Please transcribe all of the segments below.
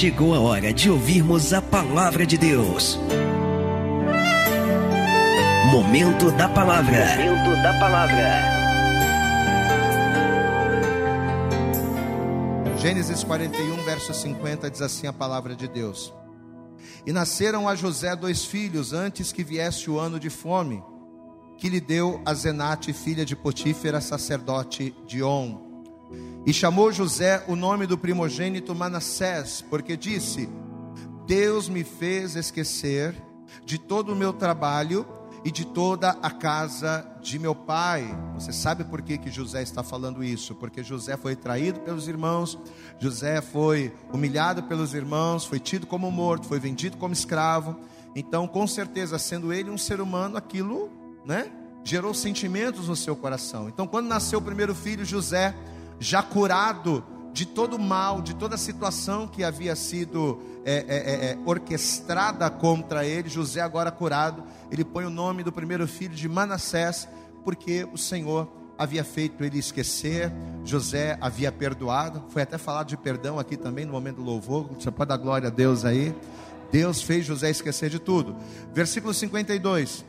chegou a hora de ouvirmos a palavra de Deus. Momento da palavra. Momento da palavra. Gênesis 41, verso 50 diz assim a palavra de Deus. E nasceram a José dois filhos antes que viesse o ano de fome, que lhe deu a Zenate, filha de Potífera, sacerdote de On. E chamou José o nome do primogênito Manassés, porque disse: Deus me fez esquecer de todo o meu trabalho e de toda a casa de meu pai. Você sabe por que, que José está falando isso? Porque José foi traído pelos irmãos, José foi humilhado pelos irmãos, foi tido como morto, foi vendido como escravo. Então, com certeza, sendo ele um ser humano, aquilo, né, gerou sentimentos no seu coração. Então, quando nasceu o primeiro filho, José, já curado de todo o mal, de toda a situação que havia sido é, é, é, é, orquestrada contra ele, José agora curado, ele põe o nome do primeiro filho de Manassés, porque o Senhor havia feito ele esquecer, José havia perdoado, foi até falado de perdão aqui também no momento do louvor, você pode dar glória a Deus aí. Deus fez José esquecer de tudo. Versículo 52.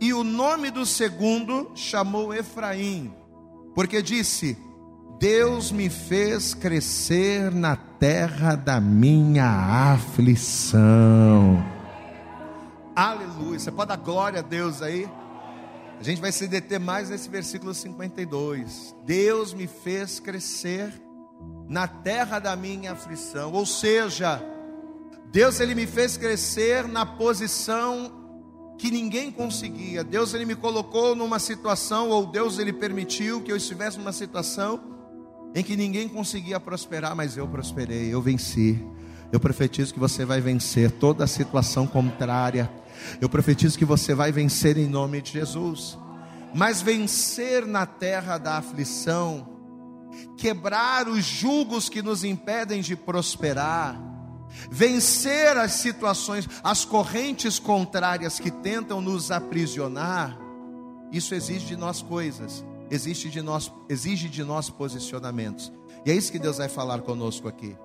E o nome do segundo chamou Efraim, porque disse: Deus me fez crescer na terra da minha aflição. Aleluia. Você pode dar glória a Deus aí? A gente vai se deter mais nesse versículo 52. Deus me fez crescer na terra da minha aflição. Ou seja, Deus ele me fez crescer na posição que ninguém conseguia. Deus ele me colocou numa situação ou Deus ele permitiu que eu estivesse numa situação em que ninguém conseguia prosperar, mas eu prosperei, eu venci. Eu profetizo que você vai vencer toda situação contrária. Eu profetizo que você vai vencer em nome de Jesus. Mas vencer na terra da aflição, quebrar os julgos que nos impedem de prosperar, vencer as situações, as correntes contrárias que tentam nos aprisionar, isso exige de nós coisas exige de nós, exige de nós posicionamentos. E é isso que Deus vai falar conosco aqui.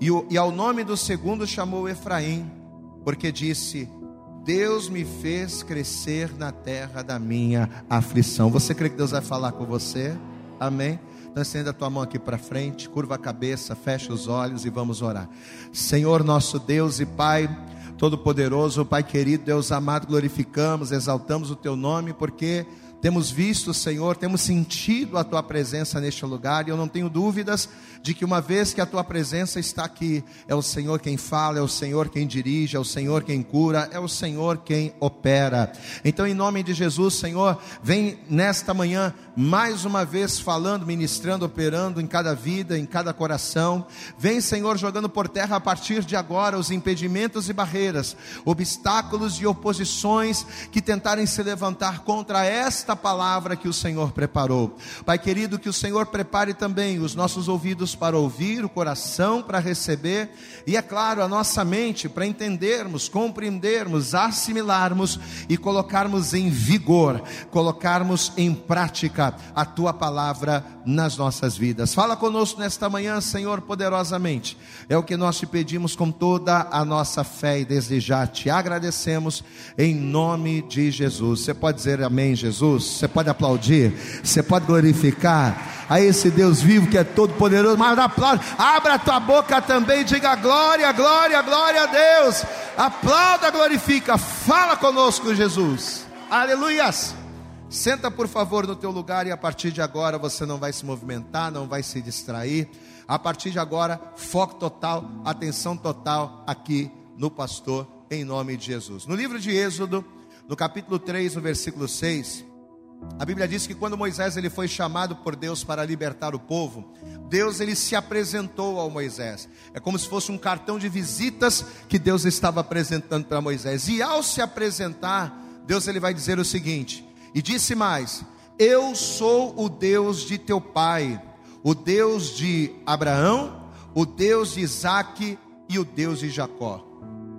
E, o, e ao nome do segundo chamou Efraim, porque disse: Deus me fez crescer na terra da minha aflição. Você crê que Deus vai falar com você? Amém? Então estenda a tua mão aqui para frente, curva a cabeça, fecha os olhos e vamos orar. Senhor nosso Deus e Pai, Todo-Poderoso, Pai querido, Deus amado, glorificamos, exaltamos o Teu nome, porque temos visto, Senhor, temos sentido a tua presença neste lugar, e eu não tenho dúvidas de que uma vez que a tua presença está aqui, é o Senhor quem fala, é o Senhor quem dirige, é o Senhor quem cura, é o Senhor quem opera. Então, em nome de Jesus, Senhor, vem nesta manhã mais uma vez falando, ministrando, operando em cada vida, em cada coração. Vem, Senhor, jogando por terra a partir de agora os impedimentos e barreiras, obstáculos e oposições que tentarem se levantar contra esta palavra que o Senhor preparou. Pai querido, que o Senhor prepare também os nossos ouvidos para ouvir, o coração para receber e, é claro, a nossa mente para entendermos, compreendermos, assimilarmos e colocarmos em vigor, colocarmos em prática a tua palavra nas nossas vidas. Fala conosco nesta manhã, Senhor, poderosamente. É o que nós te pedimos com toda a nossa fé e desde já te agradecemos em nome de Jesus. Você pode dizer amém, Jesus? Você pode aplaudir? Você pode glorificar a esse Deus vivo que é todo poderoso? Mas aplaude, abra a tua boca também diga glória, glória, glória a Deus. Aplauda, glorifica. Fala conosco, Jesus. Aleluias. Senta por favor no teu lugar e a partir de agora você não vai se movimentar, não vai se distrair. A partir de agora, foco total, atenção total aqui no pastor, em nome de Jesus. No livro de Êxodo, no capítulo 3, no versículo 6, a Bíblia diz que quando Moisés ele foi chamado por Deus para libertar o povo, Deus ele se apresentou ao Moisés. É como se fosse um cartão de visitas que Deus estava apresentando para Moisés. E ao se apresentar, Deus ele vai dizer o seguinte: e disse mais: Eu sou o Deus de teu pai, o Deus de Abraão, o Deus de Isaac e o Deus de Jacó.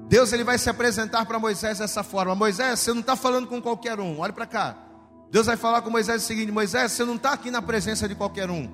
Deus ele vai se apresentar para Moisés dessa forma: Moisés, você não está falando com qualquer um, olha para cá. Deus vai falar com Moisés o seguinte: Moisés, você não está aqui na presença de qualquer um.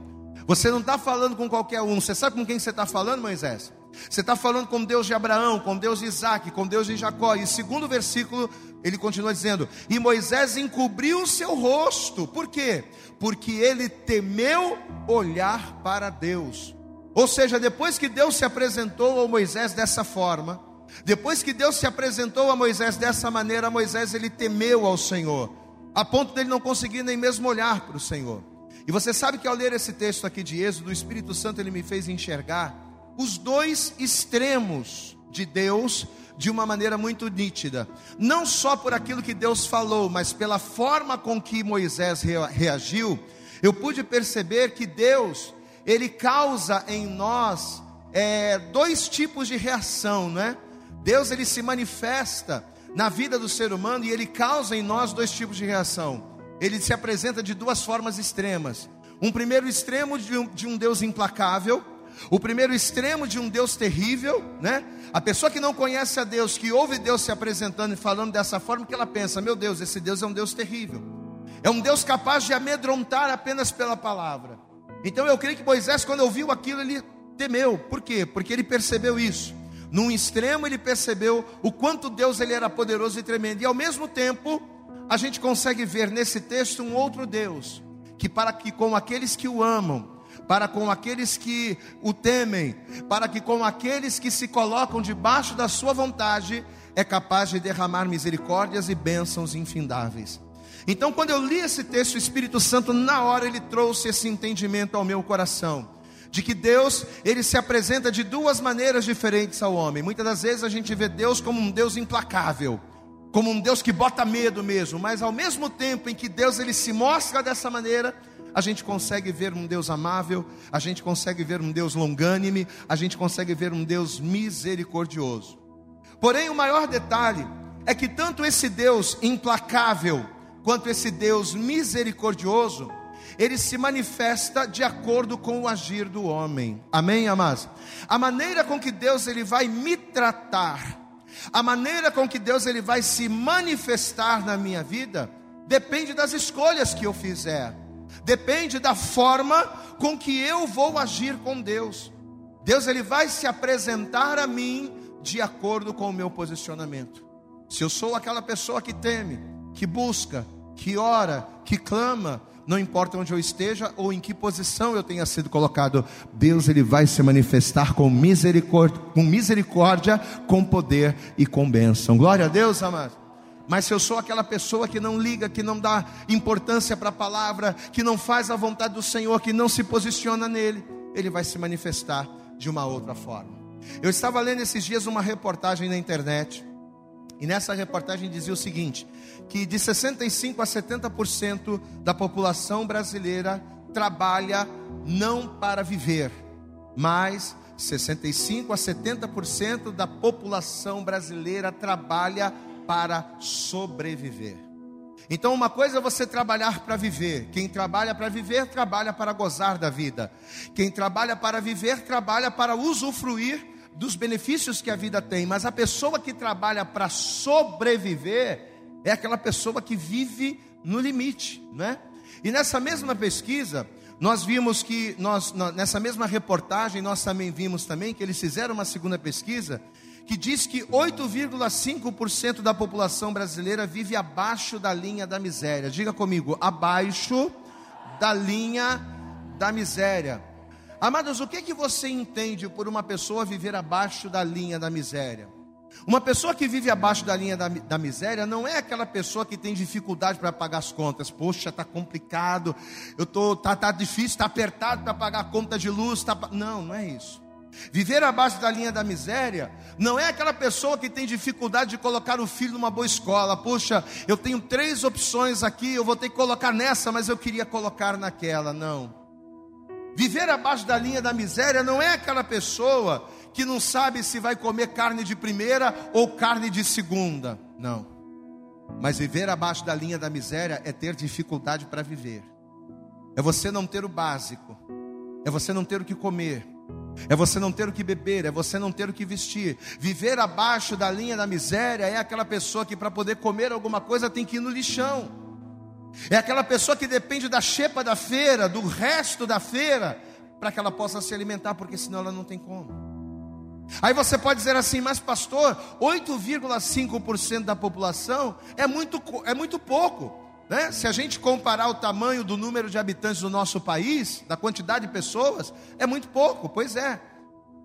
Você não está falando com qualquer um. Você sabe com quem você está falando, Moisés? Você está falando com Deus de Abraão, com Deus de Isaac, com Deus de Jacó. E segundo versículo, ele continua dizendo: E Moisés encobriu o seu rosto. Por quê? Porque ele temeu olhar para Deus. Ou seja, depois que Deus se apresentou a Moisés dessa forma, depois que Deus se apresentou a Moisés dessa maneira, Moisés ele temeu ao Senhor, a ponto dele não conseguir nem mesmo olhar para o Senhor. E você sabe que ao ler esse texto aqui de Êxodo, o Espírito Santo ele me fez enxergar os dois extremos de Deus de uma maneira muito nítida. Não só por aquilo que Deus falou, mas pela forma com que Moisés reagiu, eu pude perceber que Deus, ele causa em nós é, dois tipos de reação, não é? Deus ele se manifesta na vida do ser humano e ele causa em nós dois tipos de reação. Ele se apresenta de duas formas extremas. Um primeiro extremo de um, de um Deus implacável, o primeiro extremo de um Deus terrível, né? A pessoa que não conhece a Deus, que ouve Deus se apresentando e falando dessa forma, que ela pensa: meu Deus, esse Deus é um Deus terrível. É um Deus capaz de amedrontar apenas pela palavra. Então eu creio que Moisés, quando ouviu aquilo, ele temeu. Por quê? Porque ele percebeu isso. Num extremo ele percebeu o quanto Deus ele era poderoso e tremendo. E ao mesmo tempo, a gente consegue ver nesse texto um outro Deus, que para que com aqueles que o amam, para com aqueles que o temem, para que com aqueles que se colocam debaixo da sua vontade, é capaz de derramar misericórdias e bênçãos infindáveis. Então, quando eu li esse texto, o Espírito Santo, na hora, ele trouxe esse entendimento ao meu coração. De que Deus, ele se apresenta de duas maneiras diferentes ao homem. Muitas das vezes a gente vê Deus como um Deus implacável, como um Deus que bota medo mesmo, mas ao mesmo tempo em que Deus ele se mostra dessa maneira, a gente consegue ver um Deus amável, a gente consegue ver um Deus longânime, a gente consegue ver um Deus misericordioso. Porém, o maior detalhe é que tanto esse Deus implacável quanto esse Deus misericordioso, ele se manifesta de acordo com o agir do homem. Amém, amados? A maneira com que Deus ele vai me tratar, a maneira com que Deus ele vai se manifestar na minha vida, depende das escolhas que eu fizer depende da forma com que eu vou agir com Deus. Deus ele vai se apresentar a mim de acordo com o meu posicionamento. Se eu sou aquela pessoa que teme, que busca, que ora, que clama, não importa onde eu esteja ou em que posição eu tenha sido colocado, Deus ele vai se manifestar com misericórdia, com misericórdia, com poder e com bênção. Glória a Deus, amados. Mas se eu sou aquela pessoa que não liga, que não dá importância para a palavra, que não faz a vontade do Senhor, que não se posiciona nele, ele vai se manifestar de uma outra forma. Eu estava lendo esses dias uma reportagem na internet, e nessa reportagem dizia o seguinte: que de 65 a 70% da população brasileira trabalha não para viver, mas 65 a 70% da população brasileira trabalha para sobreviver. Então, uma coisa é você trabalhar para viver. Quem trabalha para viver, trabalha para gozar da vida. Quem trabalha para viver, trabalha para usufruir dos benefícios que a vida tem. Mas a pessoa que trabalha para sobreviver é aquela pessoa que vive no limite, né? E nessa mesma pesquisa, nós vimos que nós nessa mesma reportagem nós também vimos também que eles fizeram uma segunda pesquisa que diz que 8,5% da população brasileira vive abaixo da linha da miséria. Diga comigo, abaixo da linha da miséria. Amados, o que, que você entende por uma pessoa viver abaixo da linha da miséria? Uma pessoa que vive abaixo da linha da, da miséria não é aquela pessoa que tem dificuldade para pagar as contas. Poxa, está complicado, eu tô, tá, tá difícil, está apertado para pagar a conta de luz. Tá, não, não é isso. Viver abaixo da linha da miséria não é aquela pessoa que tem dificuldade de colocar o filho numa boa escola. Puxa, eu tenho três opções aqui, eu vou ter que colocar nessa, mas eu queria colocar naquela. Não. Viver abaixo da linha da miséria não é aquela pessoa que não sabe se vai comer carne de primeira ou carne de segunda. Não. Mas viver abaixo da linha da miséria é ter dificuldade para viver. É você não ter o básico. É você não ter o que comer é você não ter o que beber, é você não ter o que vestir. Viver abaixo da linha da miséria é aquela pessoa que para poder comer alguma coisa tem que ir no lixão. É aquela pessoa que depende da xepa da feira, do resto da feira, para que ela possa se alimentar, porque senão ela não tem como. Aí você pode dizer assim, mas pastor, 8,5% da população é muito, é muito pouco. Né? Se a gente comparar o tamanho do número de habitantes do nosso país, da quantidade de pessoas, é muito pouco, pois é.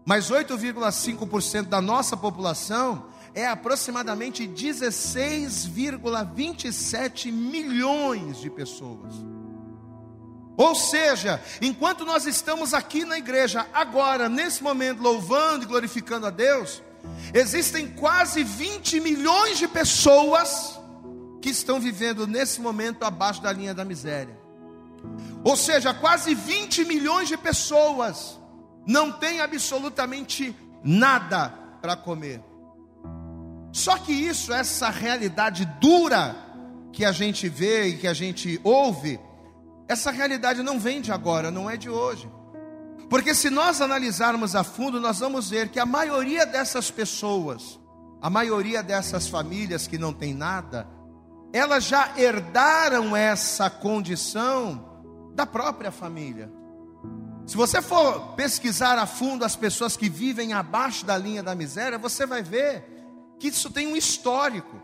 Mas 8,5% da nossa população é aproximadamente 16,27 milhões de pessoas. Ou seja, enquanto nós estamos aqui na igreja, agora, nesse momento, louvando e glorificando a Deus, existem quase 20 milhões de pessoas que estão vivendo nesse momento abaixo da linha da miséria. Ou seja, quase 20 milhões de pessoas não têm absolutamente nada para comer. Só que isso, essa realidade dura que a gente vê e que a gente ouve, essa realidade não vem de agora, não é de hoje. Porque se nós analisarmos a fundo, nós vamos ver que a maioria dessas pessoas, a maioria dessas famílias que não tem nada, elas já herdaram essa condição da própria família. Se você for pesquisar a fundo as pessoas que vivem abaixo da linha da miséria, você vai ver que isso tem um histórico.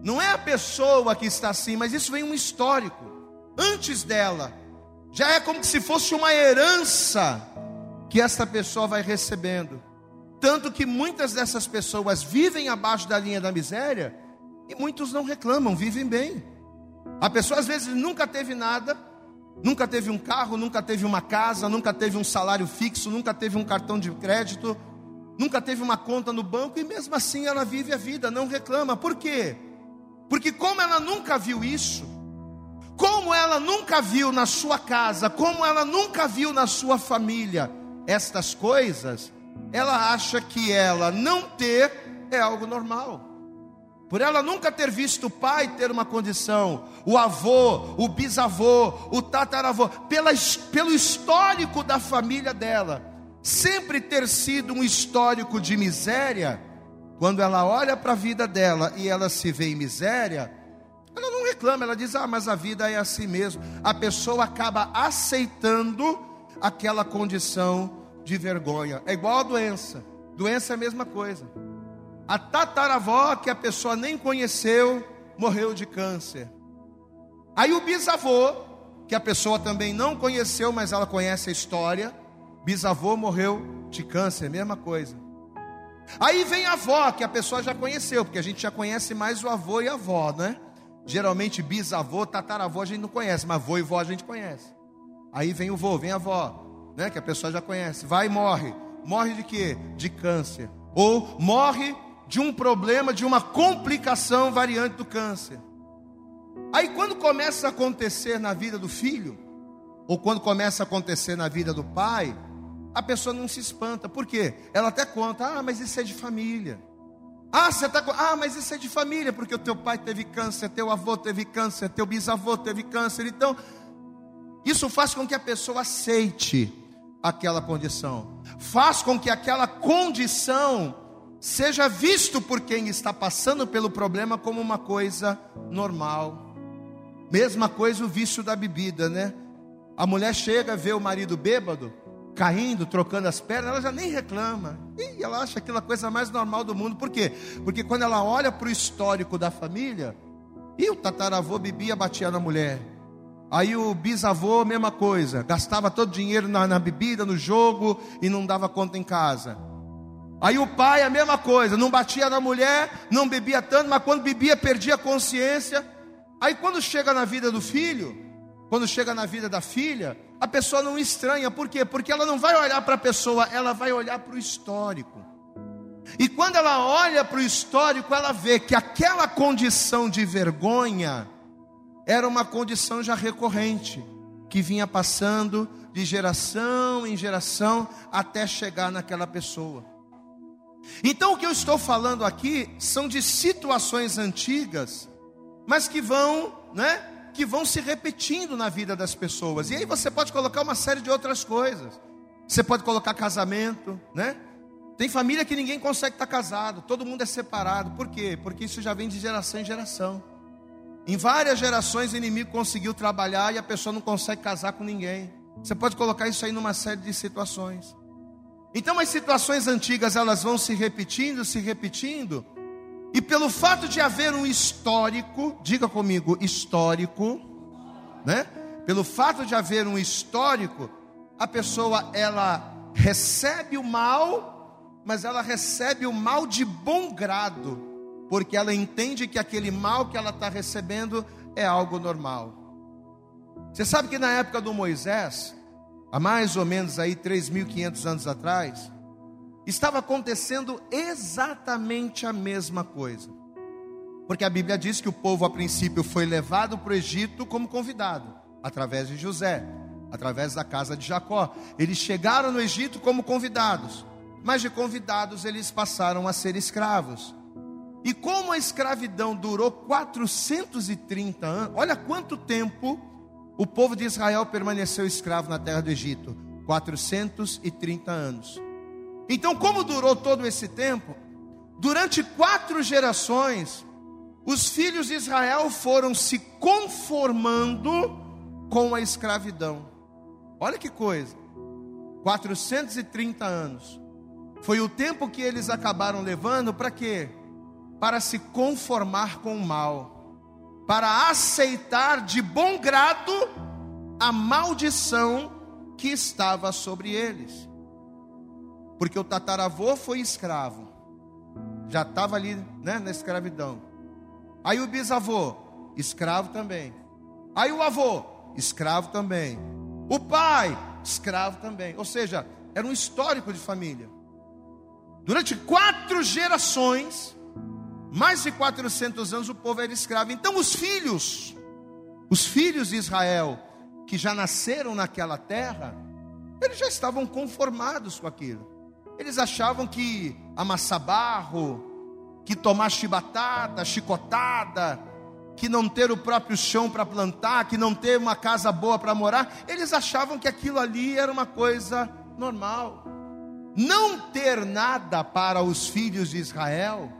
Não é a pessoa que está assim, mas isso vem um histórico antes dela. Já é como se fosse uma herança que esta pessoa vai recebendo. Tanto que muitas dessas pessoas vivem abaixo da linha da miséria e muitos não reclamam, vivem bem. A pessoa às vezes nunca teve nada, nunca teve um carro, nunca teve uma casa, nunca teve um salário fixo, nunca teve um cartão de crédito, nunca teve uma conta no banco e mesmo assim ela vive a vida, não reclama. Por quê? Porque como ela nunca viu isso, como ela nunca viu na sua casa, como ela nunca viu na sua família estas coisas, ela acha que ela não ter é algo normal. Por ela nunca ter visto o pai ter uma condição, o avô, o bisavô, o tataravô, pela, pelo histórico da família dela, sempre ter sido um histórico de miséria, quando ela olha para a vida dela e ela se vê em miséria, ela não reclama, ela diz: Ah, mas a vida é assim mesmo. A pessoa acaba aceitando aquela condição de vergonha. É igual a doença. Doença é a mesma coisa. A tataravó, que a pessoa nem conheceu, morreu de câncer. Aí o bisavô, que a pessoa também não conheceu, mas ela conhece a história, bisavô morreu de câncer, mesma coisa. Aí vem a avó, que a pessoa já conheceu, porque a gente já conhece mais o avô e a avó, né? Geralmente bisavô, tataravô a gente não conhece, mas avô e vó a gente conhece. Aí vem o vô, vem a avó, né, que a pessoa já conhece. Vai e morre. Morre de quê? De câncer. Ou morre de um problema, de uma complicação variante do câncer. Aí quando começa a acontecer na vida do filho, ou quando começa a acontecer na vida do pai, a pessoa não se espanta. Por quê? Ela até conta: "Ah, mas isso é de família". Ah, você tá Ah, mas isso é de família, porque o teu pai teve câncer, teu avô teve câncer, teu bisavô teve câncer. Então, isso faz com que a pessoa aceite aquela condição. Faz com que aquela condição seja visto por quem está passando pelo problema como uma coisa normal. Mesma coisa o vício da bebida, né? A mulher chega, vê o marido bêbado, caindo, trocando as pernas, ela já nem reclama. E ela acha aquilo a coisa mais normal do mundo. Por quê? Porque quando ela olha para o histórico da família, e o tataravô bebia, batia na mulher. Aí o bisavô, mesma coisa, gastava todo o dinheiro na, na bebida, no jogo e não dava conta em casa. Aí o pai, a mesma coisa, não batia na mulher, não bebia tanto, mas quando bebia, perdia a consciência. Aí quando chega na vida do filho, quando chega na vida da filha, a pessoa não estranha, por quê? Porque ela não vai olhar para a pessoa, ela vai olhar para o histórico. E quando ela olha para o histórico, ela vê que aquela condição de vergonha era uma condição já recorrente, que vinha passando de geração em geração até chegar naquela pessoa. Então o que eu estou falando aqui são de situações antigas, mas que vão, né, que vão se repetindo na vida das pessoas. E aí você pode colocar uma série de outras coisas. Você pode colocar casamento, né? Tem família que ninguém consegue estar casado, todo mundo é separado. Por quê? Porque isso já vem de geração em geração. Em várias gerações o inimigo conseguiu trabalhar e a pessoa não consegue casar com ninguém. Você pode colocar isso aí numa série de situações. Então as situações antigas elas vão se repetindo, se repetindo, e pelo fato de haver um histórico, diga comigo, histórico, né? Pelo fato de haver um histórico, a pessoa ela recebe o mal, mas ela recebe o mal de bom grado, porque ela entende que aquele mal que ela está recebendo é algo normal. Você sabe que na época do Moisés, há mais ou menos aí 3.500 anos atrás, estava acontecendo exatamente a mesma coisa. Porque a Bíblia diz que o povo a princípio foi levado para o Egito como convidado, através de José, através da casa de Jacó. Eles chegaram no Egito como convidados, mas de convidados eles passaram a ser escravos. E como a escravidão durou 430 anos, olha quanto tempo o povo de Israel permaneceu escravo na terra do Egito 430 anos. Então, como durou todo esse tempo? Durante quatro gerações, os filhos de Israel foram se conformando com a escravidão. Olha que coisa, 430 anos. Foi o tempo que eles acabaram levando para quê? Para se conformar com o mal, para aceitar de bom grado a maldição que estava sobre eles porque o tataravô foi escravo, já estava ali né, na escravidão. Aí o bisavô, escravo também. Aí o avô, escravo também. O pai, escravo também. Ou seja, era um histórico de família. Durante quatro gerações, mais de 400 anos, o povo era escravo. Então, os filhos, os filhos de Israel, que já nasceram naquela terra, eles já estavam conformados com aquilo. Eles achavam que amassar barro, que tomar chibatada, chicotada, que não ter o próprio chão para plantar, que não ter uma casa boa para morar, eles achavam que aquilo ali era uma coisa normal. Não ter nada para os filhos de Israel,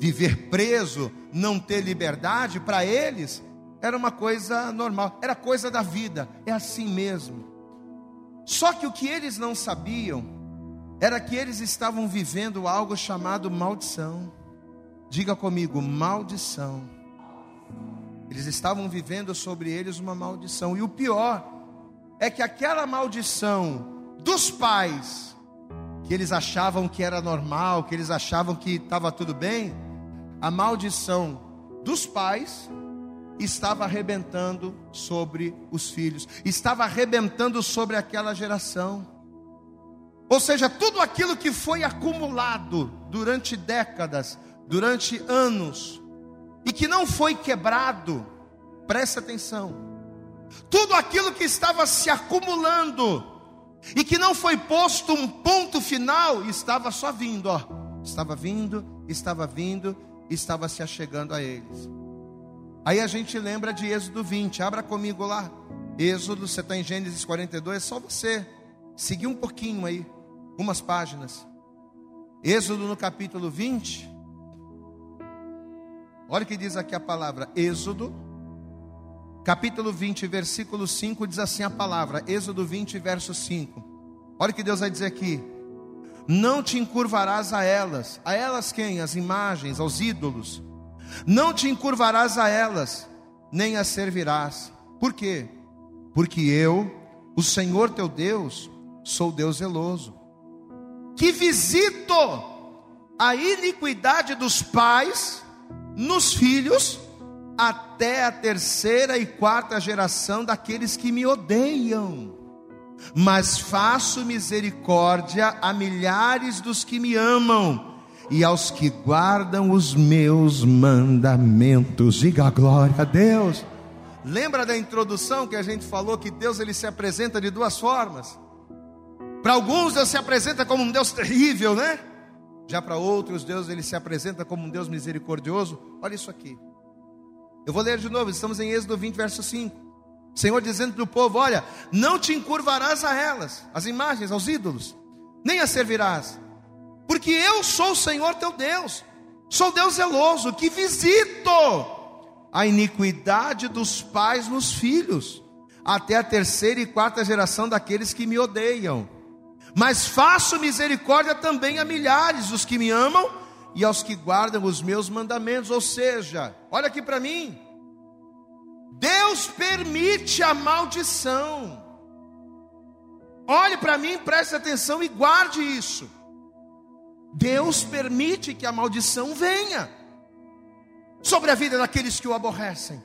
viver preso, não ter liberdade, para eles era uma coisa normal, era coisa da vida, é assim mesmo. Só que o que eles não sabiam era que eles estavam vivendo algo chamado maldição. Diga comigo, maldição. Eles estavam vivendo sobre eles uma maldição. E o pior é que aquela maldição dos pais, que eles achavam que era normal, que eles achavam que estava tudo bem, a maldição dos pais estava arrebentando sobre os filhos, estava arrebentando sobre aquela geração. Ou seja, tudo aquilo que foi acumulado durante décadas, durante anos, e que não foi quebrado, preste atenção. Tudo aquilo que estava se acumulando e que não foi posto um ponto final, estava só vindo, ó. Estava vindo, estava vindo, estava se achegando a eles. Aí a gente lembra de Êxodo 20, abra comigo lá. Êxodo, você está em Gênesis 42, é só você seguir um pouquinho aí algumas páginas. Êxodo no capítulo 20. Olha o que diz aqui a palavra. Êxodo, capítulo 20, versículo 5, diz assim a palavra. Êxodo 20, verso 5. Olha o que Deus vai dizer aqui. Não te encurvarás a elas. A elas quem? As imagens, aos ídolos. Não te encurvarás a elas, nem as servirás. Por quê? Porque eu, o Senhor teu Deus, sou Deus zeloso que visito a iniquidade dos pais nos filhos até a terceira e quarta geração daqueles que me odeiam. Mas faço misericórdia a milhares dos que me amam e aos que guardam os meus mandamentos. Diga a glória a Deus. Lembra da introdução que a gente falou que Deus ele se apresenta de duas formas? Para alguns Deus se apresenta como um Deus terrível, né? Já para outros Deus ele se apresenta como um Deus misericordioso. Olha isso aqui. Eu vou ler de novo, estamos em Êxodo 20, verso 5. Senhor dizendo para o povo: Olha, não te encurvarás a elas, as imagens, aos ídolos, nem as servirás, porque eu sou o Senhor teu Deus, sou Deus zeloso, que visito a iniquidade dos pais nos filhos, até a terceira e quarta geração daqueles que me odeiam. Mas faço misericórdia também a milhares dos que me amam e aos que guardam os meus mandamentos. Ou seja, olha aqui para mim. Deus permite a maldição. Olhe para mim, preste atenção e guarde isso. Deus permite que a maldição venha sobre a vida daqueles que o aborrecem,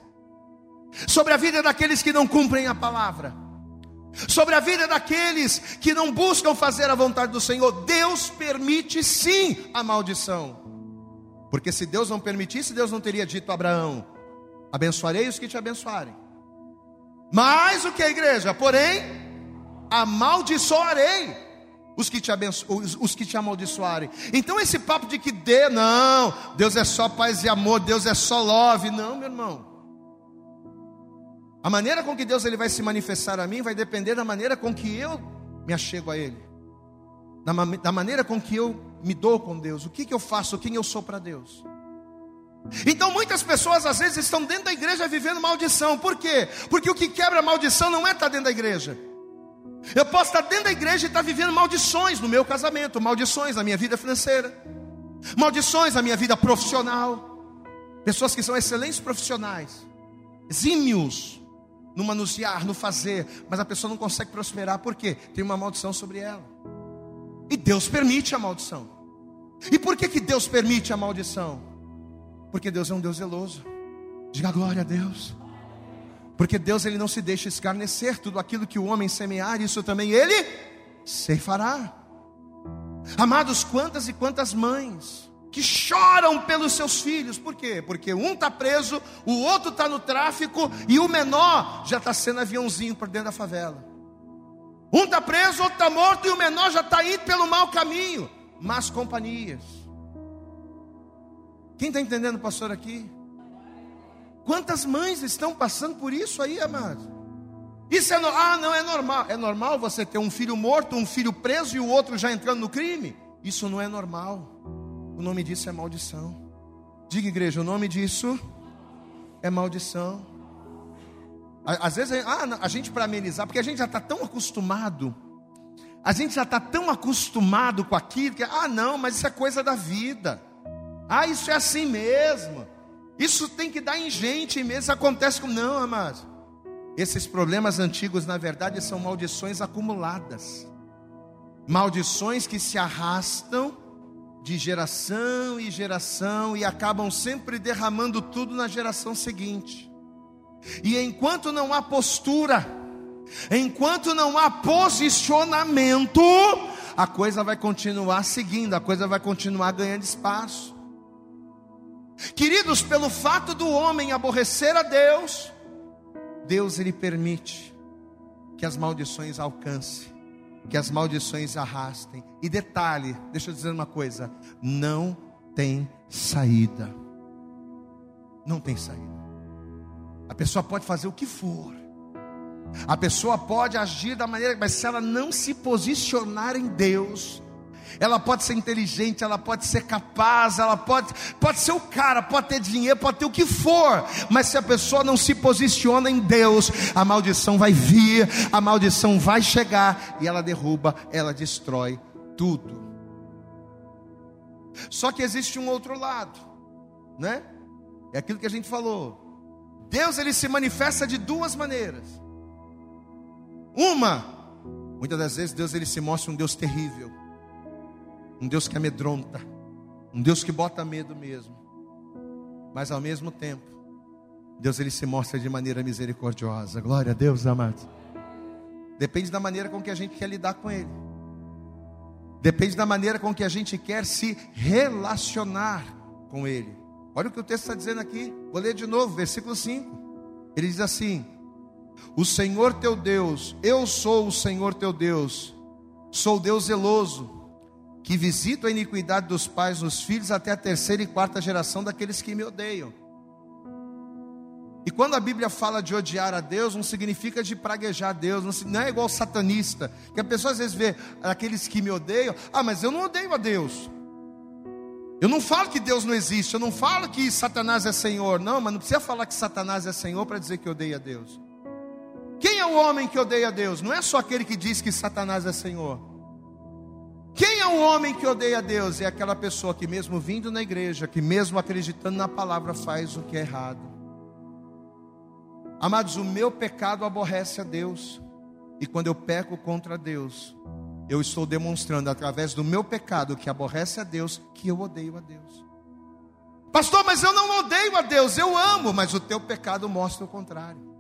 sobre a vida daqueles que não cumprem a palavra, sobre a vida daqueles que não buscam fazer a vontade do Senhor. Deus permite sim a maldição, porque se Deus não permitisse, Deus não teria dito a Abraão: abençoarei os que te abençoarem. Mas o que a igreja? Porém, amaldiçoarei os que te abenço... os, os, que te amaldiçoarem. Então esse papo de que dê, não, Deus é só paz e amor, Deus é só love, não, meu irmão. A maneira com que Deus ele vai se manifestar a mim vai depender da maneira com que eu me achego a Ele, da, da maneira com que eu me dou com Deus, o que, que eu faço, quem eu sou para Deus. Então muitas pessoas às vezes estão dentro da igreja vivendo maldição, por quê? Porque o que quebra a maldição não é estar dentro da igreja. Eu posso estar dentro da igreja e estar vivendo maldições no meu casamento, maldições na minha vida financeira, maldições na minha vida profissional. Pessoas que são excelentes profissionais, exímios no manusear, no fazer, mas a pessoa não consegue prosperar, por quê? Tem uma maldição sobre ela. E Deus permite a maldição. E por que, que Deus permite a maldição? Porque Deus é um Deus zeloso. Diga glória a Deus. Porque Deus ele não se deixa escarnecer tudo aquilo que o homem semear, isso também ele ceifará. Amados, quantas e quantas mães que choram pelos seus filhos, por quê? Porque um está preso, o outro está no tráfico e o menor já está sendo aviãozinho por dentro da favela. Um está preso, outro está morto e o menor já está indo pelo mau caminho. Más companhias. Quem está entendendo, pastor, aqui? Quantas mães estão passando por isso aí, amados? Isso é ah, não é normal. É normal você ter um filho morto, um filho preso e o outro já entrando no crime? Isso não é normal. O nome disso é maldição. Diga, igreja, o nome disso é maldição. Às vezes, ah, a gente para amenizar, porque a gente já está tão acostumado, a gente já está tão acostumado com aquilo, que, ah, não, mas isso é coisa da vida. Ah, isso é assim mesmo. Isso tem que dar em gente mesmo. Acontece com. Não, amados. Esses problemas antigos, na verdade, são maldições acumuladas. Maldições que se arrastam de geração em geração e acabam sempre derramando tudo na geração seguinte. E enquanto não há postura, enquanto não há posicionamento, a coisa vai continuar seguindo, a coisa vai continuar ganhando espaço. Queridos, pelo fato do homem aborrecer a Deus, Deus ele permite que as maldições alcancem, que as maldições arrastem. E detalhe, deixa eu dizer uma coisa: não tem saída. Não tem saída. A pessoa pode fazer o que for. A pessoa pode agir da maneira, mas se ela não se posicionar em Deus, ela pode ser inteligente, ela pode ser capaz, ela pode, pode ser o cara, pode ter dinheiro, pode ter o que for, mas se a pessoa não se posiciona em Deus, a maldição vai vir, a maldição vai chegar e ela derruba, ela destrói tudo. Só que existe um outro lado, né? É aquilo que a gente falou. Deus ele se manifesta de duas maneiras. Uma, muitas das vezes Deus ele se mostra um Deus terrível um Deus que amedronta, um Deus que bota medo mesmo. Mas ao mesmo tempo, Deus ele se mostra de maneira misericordiosa. Glória a Deus, amados. Depende da maneira com que a gente quer lidar com ele. Depende da maneira com que a gente quer se relacionar com ele. Olha o que o texto está dizendo aqui. Vou ler de novo, versículo 5. Ele diz assim: O Senhor teu Deus, eu sou o Senhor teu Deus, sou Deus zeloso que visito a iniquidade dos pais nos filhos até a terceira e quarta geração daqueles que me odeiam. E quando a Bíblia fala de odiar a Deus, não significa de praguejar a Deus, não é igual satanista, que a pessoa às vezes vê aqueles que me odeiam, ah, mas eu não odeio a Deus. Eu não falo que Deus não existe, eu não falo que Satanás é Senhor, não, mas não precisa falar que Satanás é Senhor para dizer que odeia a Deus. Quem é o homem que odeia Deus? Não é só aquele que diz que Satanás é Senhor. Quem é o homem que odeia Deus? É aquela pessoa que, mesmo vindo na igreja, que mesmo acreditando na palavra, faz o que é errado. Amados, o meu pecado aborrece a Deus, e quando eu peco contra Deus, eu estou demonstrando através do meu pecado que aborrece a Deus, que eu odeio a Deus. Pastor, mas eu não odeio a Deus, eu amo, mas o teu pecado mostra o contrário.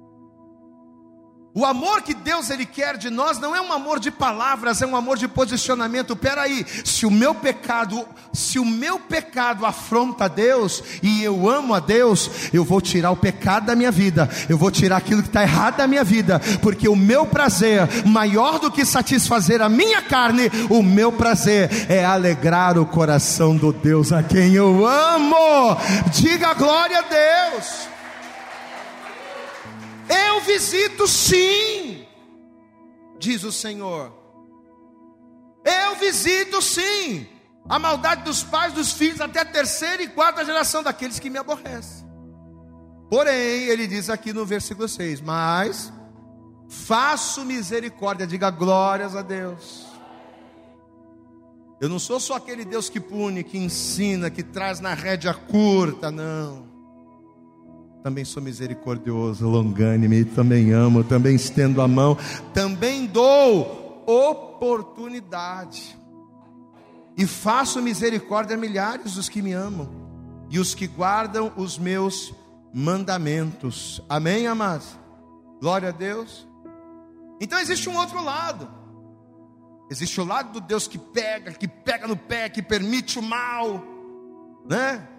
O amor que Deus ele quer de nós não é um amor de palavras, é um amor de posicionamento. Peraí, se o meu pecado, se o meu pecado afronta Deus e eu amo a Deus, eu vou tirar o pecado da minha vida, eu vou tirar aquilo que está errado da minha vida, porque o meu prazer, maior do que satisfazer a minha carne, o meu prazer é alegrar o coração do Deus a quem eu amo. Diga glória a Deus. Eu visito sim, diz o Senhor. Eu visito sim a maldade dos pais, dos filhos, até a terceira e quarta geração daqueles que me aborrecem. Porém, ele diz aqui no versículo 6: Mas faço misericórdia, diga glórias a Deus. Eu não sou só aquele Deus que pune, que ensina, que traz na rédea curta, não também sou misericordioso, longânime, também amo, também estendo a mão, também dou oportunidade. E faço misericórdia a milhares dos que me amam e os que guardam os meus mandamentos. Amém, amados? Glória a Deus. Então existe um outro lado. Existe o lado do Deus que pega, que pega no pé, que permite o mal, né?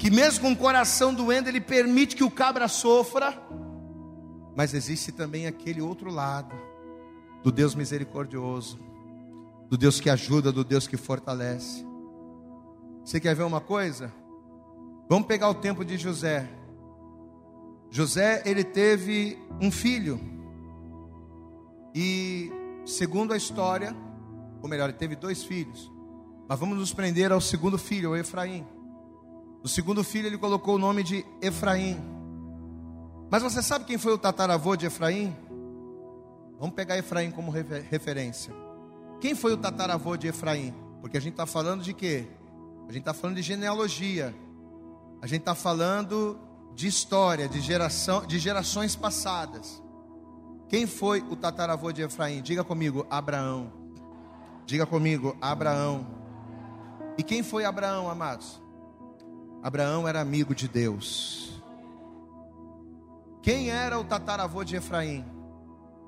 Que mesmo com o coração doendo, ele permite que o cabra sofra. Mas existe também aquele outro lado, do Deus misericordioso, do Deus que ajuda, do Deus que fortalece. Você quer ver uma coisa? Vamos pegar o tempo de José. José, ele teve um filho. E segundo a história, ou melhor, ele teve dois filhos. Mas vamos nos prender ao segundo filho, o Efraim. No segundo filho ele colocou o nome de Efraim. Mas você sabe quem foi o tataravô de Efraim? Vamos pegar Efraim como referência. Quem foi o tataravô de Efraim? Porque a gente está falando de quê? A gente está falando de genealogia. A gente está falando de história, de geração, de gerações passadas. Quem foi o tataravô de Efraim? Diga comigo, Abraão. Diga comigo, Abraão. E quem foi Abraão, amados? Abraão era amigo de Deus. Quem era o tataravô de Efraim?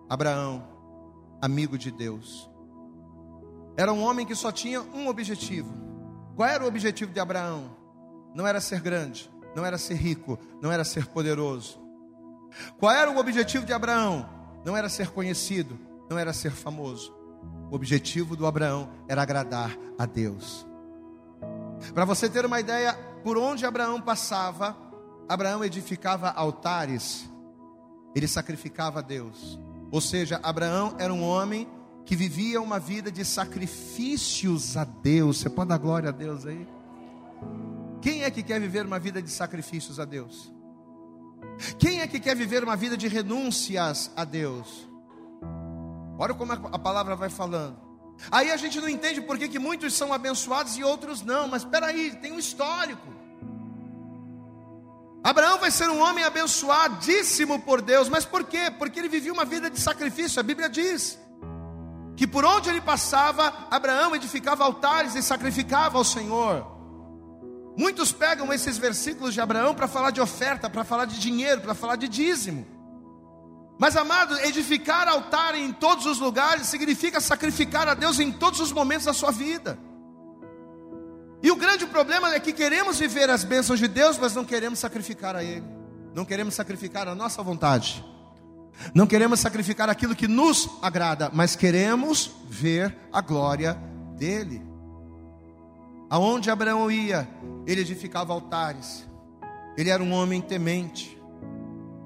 Abraão, amigo de Deus. Era um homem que só tinha um objetivo. Qual era o objetivo de Abraão? Não era ser grande, não era ser rico, não era ser poderoso. Qual era o objetivo de Abraão? Não era ser conhecido, não era ser famoso. O objetivo do Abraão era agradar a Deus. Para você ter uma ideia, por onde Abraão passava, Abraão edificava altares, ele sacrificava a Deus. Ou seja, Abraão era um homem que vivia uma vida de sacrifícios a Deus. Você pode dar glória a Deus aí? Quem é que quer viver uma vida de sacrifícios a Deus? Quem é que quer viver uma vida de renúncias a Deus? Olha como a palavra vai falando. Aí a gente não entende por que, que muitos são abençoados e outros não, mas espera aí, tem um histórico. Abraão vai ser um homem abençoadíssimo por Deus, mas por quê? Porque ele vivia uma vida de sacrifício. A Bíblia diz que por onde ele passava, Abraão edificava altares e sacrificava ao Senhor. Muitos pegam esses versículos de Abraão para falar de oferta, para falar de dinheiro, para falar de dízimo. Mas, amado, edificar altar em todos os lugares significa sacrificar a Deus em todos os momentos da sua vida. E o grande problema é que queremos viver as bênçãos de Deus, mas não queremos sacrificar a Ele, não queremos sacrificar a nossa vontade, não queremos sacrificar aquilo que nos agrada, mas queremos ver a glória dEle. Aonde Abraão ia, ele edificava altares, ele era um homem temente,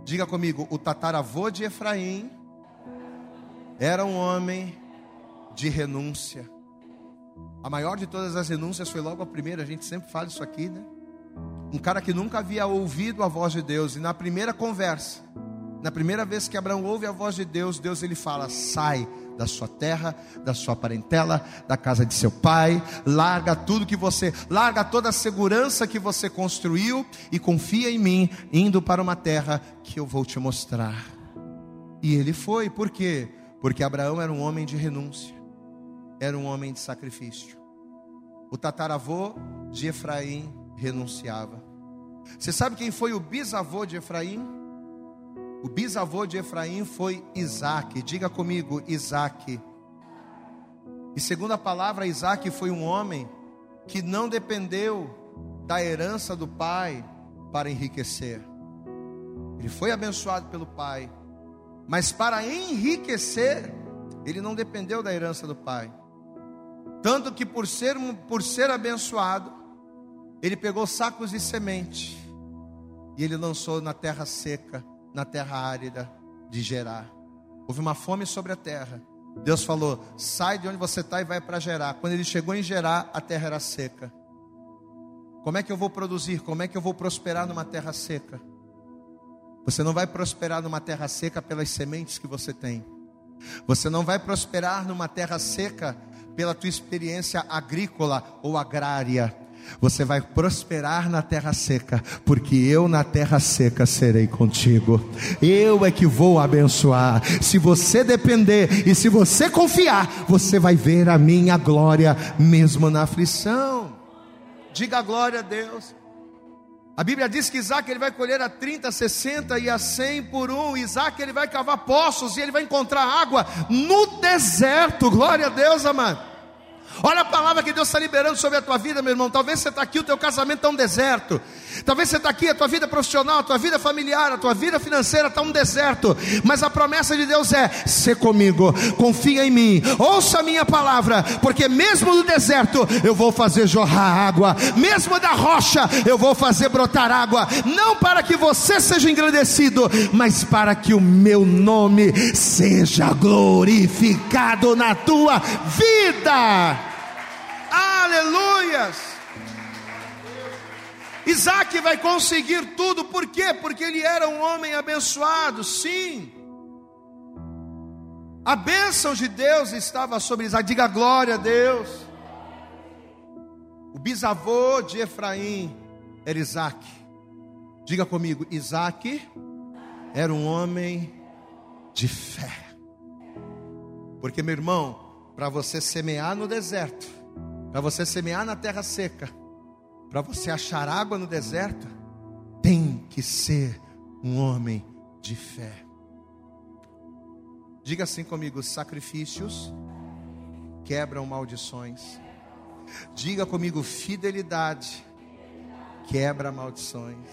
Diga comigo, o tataravô de Efraim era um homem de renúncia. A maior de todas as renúncias foi logo a primeira, a gente sempre fala isso aqui, né? Um cara que nunca havia ouvido a voz de Deus, e na primeira conversa, Na primeira vez que Abraão ouve a voz de Deus, Deus ele fala: sai da sua terra, da sua parentela, da casa de seu pai, larga tudo que você, larga toda a segurança que você construiu e confia em mim, indo para uma terra que eu vou te mostrar. E ele foi, por quê? Porque Abraão era um homem de renúncia, era um homem de sacrifício. O tataravô de Efraim renunciava. Você sabe quem foi o bisavô de Efraim? O bisavô de Efraim foi Isaac. Diga comigo, Isaac. E segundo a palavra, Isaac foi um homem que não dependeu da herança do pai para enriquecer. Ele foi abençoado pelo pai, mas para enriquecer, ele não dependeu da herança do pai. Tanto que por ser, por ser abençoado, ele pegou sacos de semente e ele lançou na terra seca, na terra árida de Gerar. Houve uma fome sobre a terra. Deus falou: sai de onde você está e vai para Gerar. Quando ele chegou em Gerar, a terra era seca. Como é que eu vou produzir? Como é que eu vou prosperar numa terra seca? Você não vai prosperar numa terra seca pelas sementes que você tem. Você não vai prosperar numa terra seca pela tua experiência agrícola ou agrária. Você vai prosperar na terra seca, porque eu na terra seca serei contigo. Eu é que vou abençoar. Se você depender e se você confiar, você vai ver a minha glória mesmo na aflição. Diga glória a Deus. A Bíblia diz que Isaac ele vai colher a 30, 60 e a 100 por um. Isaac ele vai cavar poços e ele vai encontrar água no deserto. Glória a Deus, amado. Olha a palavra que Deus está liberando sobre a tua vida, meu irmão. Talvez você está aqui, o teu casamento está um deserto. Talvez você está aqui, a tua vida profissional, a tua vida familiar, a tua vida financeira está um deserto. Mas a promessa de Deus é: ser comigo, confia em mim, ouça a minha palavra, porque mesmo no deserto eu vou fazer jorrar água, mesmo da rocha eu vou fazer brotar água, não para que você seja engrandecido, mas para que o meu nome seja glorificado na tua vida. Aleluias! Isaac vai conseguir tudo, por quê? Porque ele era um homem abençoado, sim. A bênção de Deus estava sobre Isaac, diga glória a Deus. O bisavô de Efraim era Isaac. Diga comigo, Isaac era um homem de fé. Porque, meu irmão, para você semear no deserto, para você semear na terra seca, para você achar água no deserto, tem que ser um homem de fé. Diga assim comigo: sacrifícios quebram maldições. Diga comigo: fidelidade quebra maldições.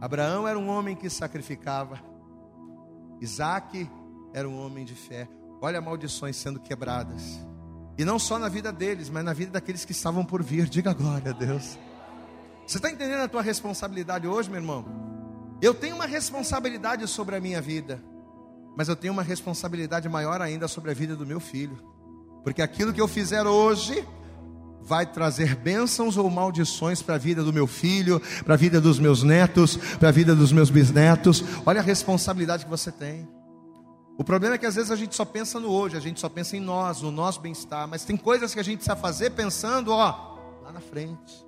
Abraão era um homem que sacrificava. Isaac era um homem de fé. Olha maldições sendo quebradas. E não só na vida deles, mas na vida daqueles que estavam por vir. Diga glória a Deus. Você está entendendo a tua responsabilidade hoje, meu irmão? Eu tenho uma responsabilidade sobre a minha vida, mas eu tenho uma responsabilidade maior ainda sobre a vida do meu filho. Porque aquilo que eu fizer hoje vai trazer bênçãos ou maldições para a vida do meu filho, para a vida dos meus netos, para a vida dos meus bisnetos. Olha a responsabilidade que você tem. O problema é que às vezes a gente só pensa no hoje, a gente só pensa em nós, no nosso bem-estar, mas tem coisas que a gente precisa fazer pensando, ó, lá na frente.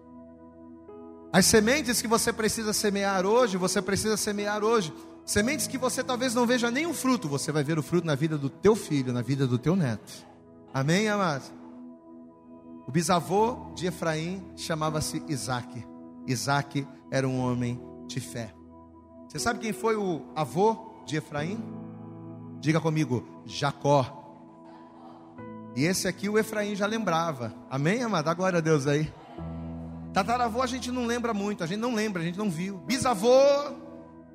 As sementes que você precisa semear hoje, você precisa semear hoje. Sementes que você talvez não veja nenhum fruto, você vai ver o fruto na vida do teu filho, na vida do teu neto. Amém, amados? O bisavô de Efraim chamava-se Isaac. Isaac era um homem de fé. Você sabe quem foi o avô de Efraim? Diga comigo, Jacó. E esse aqui o Efraim já lembrava. Amém, amado? Glória a Deus aí. Tataravô a gente não lembra muito, a gente não lembra, a gente não viu. Bisavô,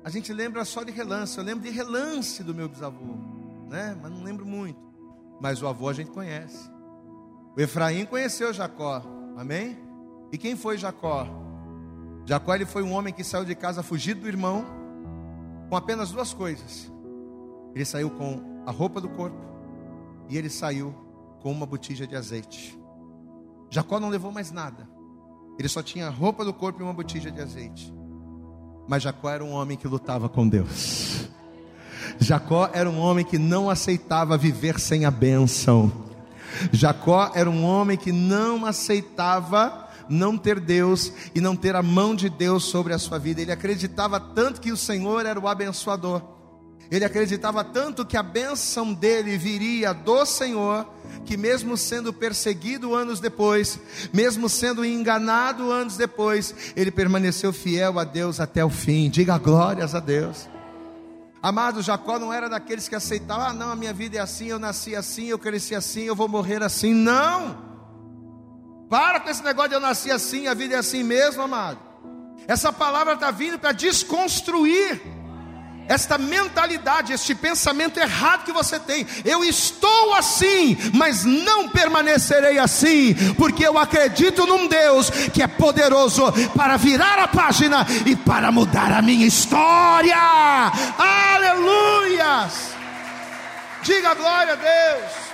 a gente lembra só de relance. Eu lembro de relance do meu bisavô, né? Mas não lembro muito. Mas o avô a gente conhece. O Efraim conheceu Jacó, amém? E quem foi Jacó? Jacó ele foi um homem que saiu de casa fugido do irmão com apenas duas coisas: ele saiu com a roupa do corpo e ele saiu com uma botija de azeite. Jacó não levou mais nada. Ele só tinha a roupa do corpo e uma botija de azeite. Mas Jacó era um homem que lutava com Deus. Jacó era um homem que não aceitava viver sem a bênção. Jacó era um homem que não aceitava não ter Deus e não ter a mão de Deus sobre a sua vida. Ele acreditava tanto que o Senhor era o abençoador. Ele acreditava tanto que a bênção dele viria do Senhor, que mesmo sendo perseguido anos depois, mesmo sendo enganado anos depois, ele permaneceu fiel a Deus até o fim. Diga glórias a Deus. Amado, Jacó não era daqueles que aceitavam, ah, não, a minha vida é assim, eu nasci assim, eu cresci assim, eu vou morrer assim. Não! Para com esse negócio de eu nasci assim, a vida é assim mesmo, amado. Essa palavra está vindo para desconstruir esta mentalidade, este pensamento errado que você tem. Eu estou assim, mas não permanecerei assim, porque eu acredito num Deus que é poderoso para virar a página e para mudar a minha história. Aleluias! Diga glória a Deus.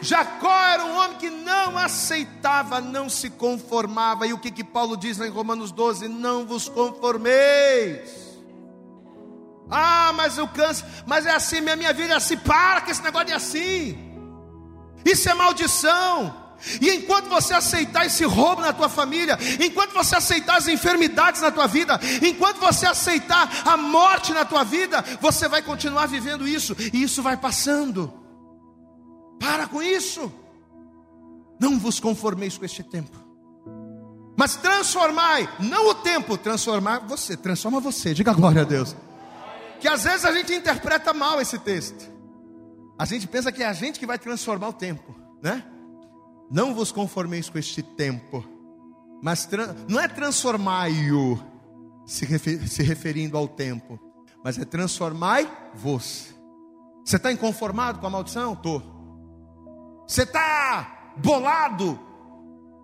Jacó era um homem que não aceitava, não se conformava. E o que, que Paulo diz em Romanos 12? Não vos conformeis ah, mas eu canso, mas é assim, minha, minha vida é assim. Para que esse negócio é assim. Isso é maldição. E enquanto você aceitar esse roubo na tua família, enquanto você aceitar as enfermidades na tua vida, enquanto você aceitar a morte na tua vida, você vai continuar vivendo isso, e isso vai passando. Para com isso. Não vos conformeis com este tempo. Mas transformai, não o tempo, transformar você, transforma você, diga glória a Deus que às vezes a gente interpreta mal esse texto. A gente pensa que é a gente que vai transformar o tempo, né? Não vos conformeis com este tempo, mas não é transformai-o se, refer se referindo ao tempo, mas é transformai-vos. Você está inconformado com a maldição? Estou. Você está bolado?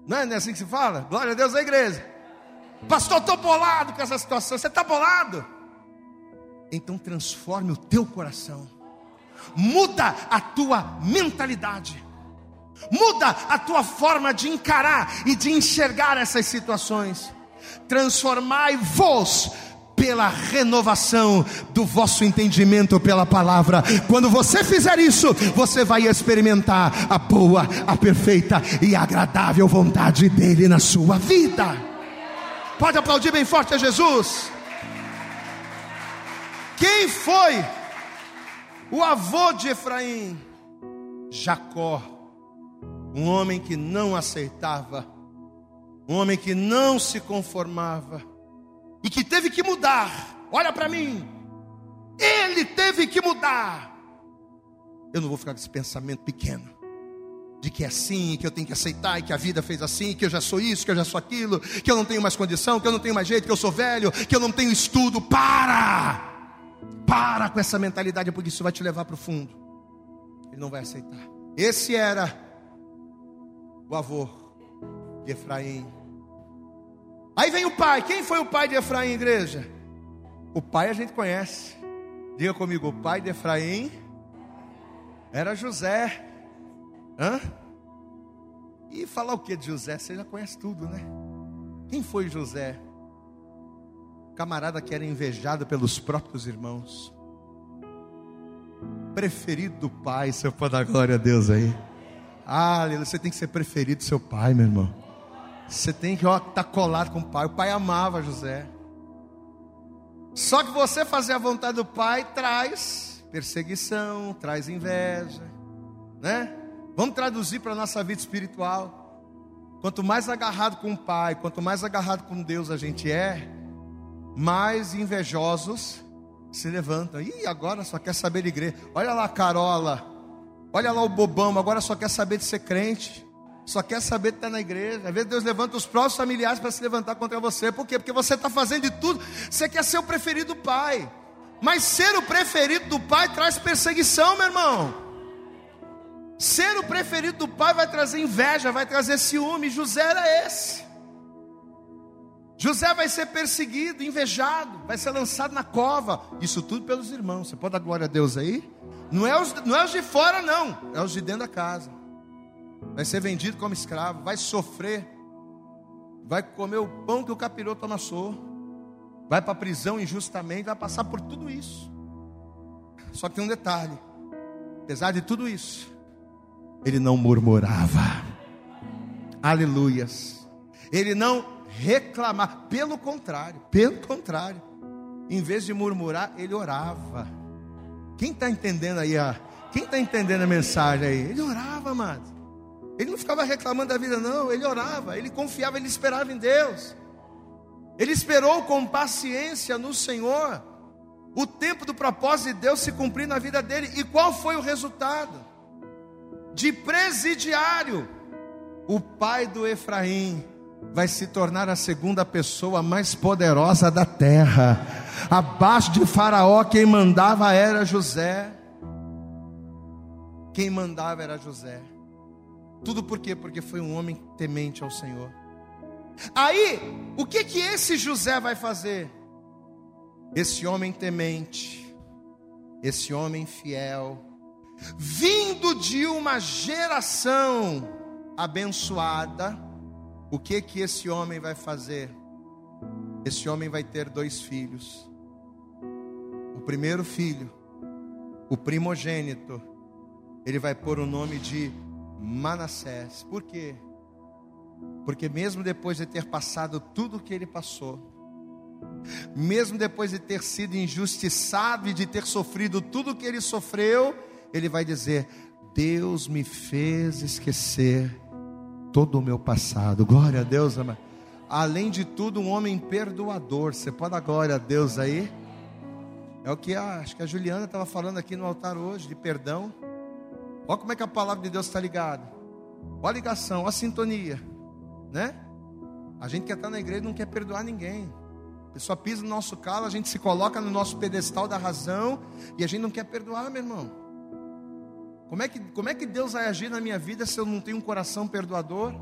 Não é, não é assim que se fala? Glória a Deus da igreja. Pastor, estou bolado com essa situação. Você está bolado? Então transforme o teu coração, muda a tua mentalidade, muda a tua forma de encarar e de enxergar essas situações. Transformai-vos pela renovação do vosso entendimento pela palavra. Quando você fizer isso, você vai experimentar a boa, a perfeita e agradável vontade dele na sua vida. Pode aplaudir bem forte a Jesus. Quem foi o avô de Efraim? Jacó, um homem que não aceitava, um homem que não se conformava e que teve que mudar. Olha para mim, ele teve que mudar. Eu não vou ficar com esse pensamento pequeno de que é assim, que eu tenho que aceitar, e que a vida fez assim, que eu já sou isso, que eu já sou aquilo, que eu não tenho mais condição, que eu não tenho mais jeito, que eu sou velho, que eu não tenho estudo. Para! Para com essa mentalidade, porque isso vai te levar para o fundo. Ele não vai aceitar. Esse era o avô de Efraim. Aí vem o pai. Quem foi o pai de Efraim, igreja? O pai a gente conhece. Diga comigo, o pai de Efraim era José. Hã? E falar o que de José? Você já conhece tudo, né? Quem foi José? Camarada que era invejado pelos próprios irmãos, preferido do pai, seu pode dar glória a Deus aí. Ah, você tem que ser preferido do seu pai, meu irmão. Você tem que estar tá colado com o pai. O pai amava José. Só que você fazer a vontade do pai traz perseguição, traz inveja, né? Vamos traduzir para a nossa vida espiritual. Quanto mais agarrado com o pai, quanto mais agarrado com Deus a gente é, mais invejosos se levantam. E agora só quer saber de igreja. Olha lá a Carola. Olha lá o bobão, agora só quer saber de ser crente. Só quer saber de estar na igreja. Às vezes Deus levanta os próprios familiares para se levantar contra você. Por quê? Porque você está fazendo de tudo. Você quer ser o preferido do pai. Mas ser o preferido do pai traz perseguição, meu irmão. Ser o preferido do pai vai trazer inveja, vai trazer ciúme. José era esse. José vai ser perseguido, invejado, vai ser lançado na cova. Isso tudo pelos irmãos. Você pode dar glória a Deus aí? Não é os, não é os de fora, não. É os de dentro da casa. Vai ser vendido como escravo, vai sofrer, vai comer o pão que o capiroto amassou, vai para a prisão injustamente, vai passar por tudo isso. Só que tem um detalhe: apesar de tudo isso, ele não murmurava. Aleluias. Ele não reclamava, pelo contrário, pelo contrário. Em vez de murmurar, ele orava. Quem está entendendo aí a, quem está entendendo a mensagem aí? Ele orava, amado. Ele não ficava reclamando da vida, não. Ele orava, ele confiava, ele esperava em Deus. Ele esperou com paciência no Senhor o tempo do propósito de Deus se cumprir na vida dele. E qual foi o resultado? De presidiário, o pai do Efraim vai se tornar a segunda pessoa mais poderosa da terra. Abaixo de Faraó, quem mandava era José. Quem mandava era José. Tudo por quê? Porque foi um homem temente ao Senhor. Aí, o que que esse José vai fazer? Esse homem temente, esse homem fiel, vindo de uma geração abençoada, o que que esse homem vai fazer? Esse homem vai ter dois filhos. O primeiro filho, o primogênito, ele vai pôr o nome de Manassés. Por quê? Porque mesmo depois de ter passado tudo o que ele passou, mesmo depois de ter sido injustiçado e de ter sofrido tudo o que ele sofreu, ele vai dizer: Deus me fez esquecer todo o meu passado. Glória a Deus, ama. Além de tudo, um homem perdoador. Você pode dar glória a Deus aí? É o que a, acho que a Juliana estava falando aqui no altar hoje, de perdão. Olha como é que a palavra de Deus está ligada. Olha a ligação, olha a sintonia né? A gente quer estar na igreja não quer perdoar ninguém. A pessoa pisa no nosso calo, a gente se coloca no nosso pedestal da razão e a gente não quer perdoar, meu irmão. Como é que, como é que Deus vai agir na minha vida se eu não tenho um coração perdoador?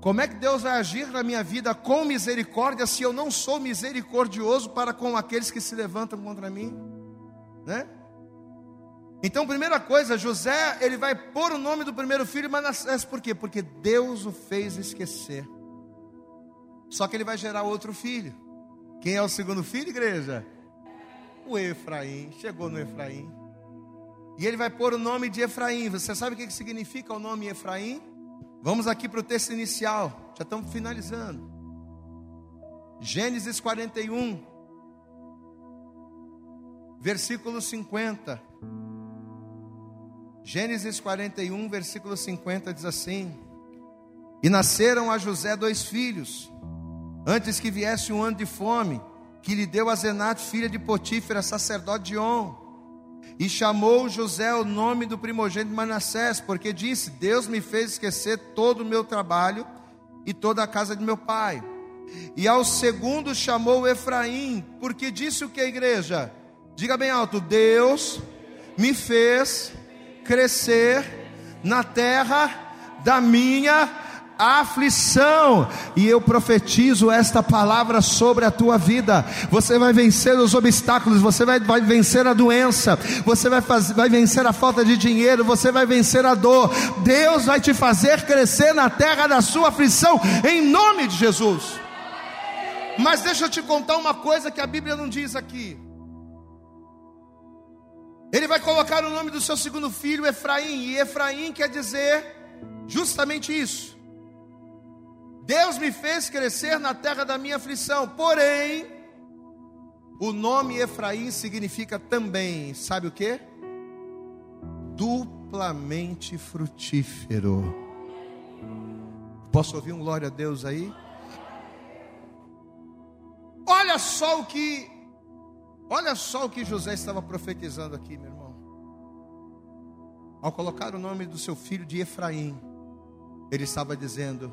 Como é que Deus vai agir na minha vida com misericórdia se eu não sou misericordioso para com aqueles que se levantam contra mim? Né? Então, primeira coisa, José, ele vai pôr o nome do primeiro filho Manassés, por quê? Porque Deus o fez esquecer. Só que ele vai gerar outro filho. Quem é o segundo filho, igreja? O Efraim. Chegou no Efraim. E ele vai pôr o nome de Efraim. Você sabe o que significa o nome Efraim? Vamos aqui para o texto inicial. Já estamos finalizando. Gênesis 41, versículo 50. Gênesis 41, versículo 50 diz assim: E nasceram a José dois filhos, antes que viesse um ano de fome, que lhe deu a Zenate, filha de Potífera, sacerdote de On. E chamou José o nome do primogênito Manassés, porque disse: Deus me fez esquecer todo o meu trabalho e toda a casa de meu pai. E ao segundo chamou Efraim, porque disse o que a igreja? Diga bem alto: Deus me fez crescer na terra da minha aflição, e eu profetizo esta palavra sobre a tua vida. Você vai vencer os obstáculos, você vai, vai vencer a doença, você vai, fazer, vai vencer a falta de dinheiro, você vai vencer a dor. Deus vai te fazer crescer na terra da sua aflição, em nome de Jesus. Mas deixa eu te contar uma coisa que a Bíblia não diz aqui. Ele vai colocar o nome do seu segundo filho, Efraim, e Efraim quer dizer justamente isso. Deus me fez crescer na terra da minha aflição, porém, o nome Efraim significa também, sabe o que? Duplamente frutífero. Posso ouvir um glória a Deus aí? Olha só o que Olha só o que José estava profetizando aqui, meu irmão. Ao colocar o nome do seu filho de Efraim, ele estava dizendo: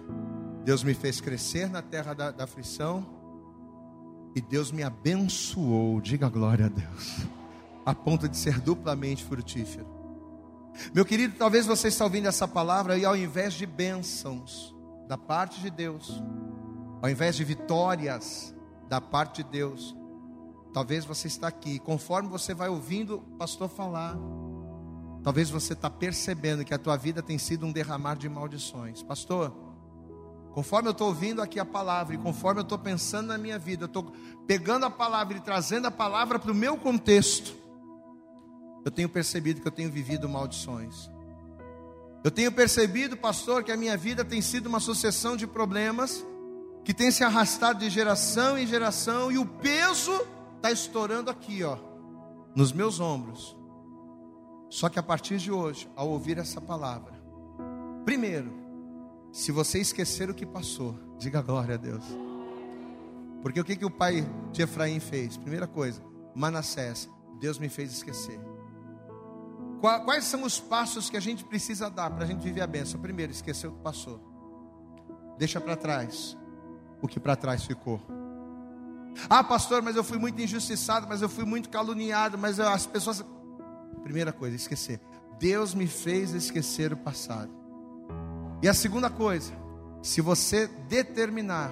Deus me fez crescer na terra da, da aflição e Deus me abençoou. Diga glória a Deus, a ponto de ser duplamente frutífero. Meu querido, talvez você está ouvindo essa palavra e ao invés de bênçãos da parte de Deus, ao invés de vitórias da parte de Deus, Talvez você está aqui, conforme você vai ouvindo o pastor falar, talvez você está percebendo que a tua vida tem sido um derramar de maldições. Pastor, Conforme eu estou ouvindo aqui a palavra, e conforme eu estou pensando na minha vida, estou pegando a palavra e trazendo a palavra para o meu contexto, eu tenho percebido que eu tenho vivido maldições. Eu tenho percebido, pastor, que a minha vida tem sido uma sucessão de problemas que tem se arrastado de geração em geração e o peso está estourando aqui, ó, nos meus ombros. Só que a partir de hoje, ao ouvir essa palavra, primeiro, se você esquecer o que passou, diga glória a Deus. Porque o que, que o pai de Efraim fez? Primeira coisa, Manassés, Deus me fez esquecer. Quais são os passos que a gente precisa dar para a gente viver a bênção? Primeiro, esquecer o que passou. Deixa para trás o que para trás ficou. Ah, pastor, mas eu fui muito injustiçado, mas eu fui muito caluniado, mas as pessoas. Primeira coisa, esquecer. Deus me fez esquecer o passado. E a segunda coisa, se você determinar,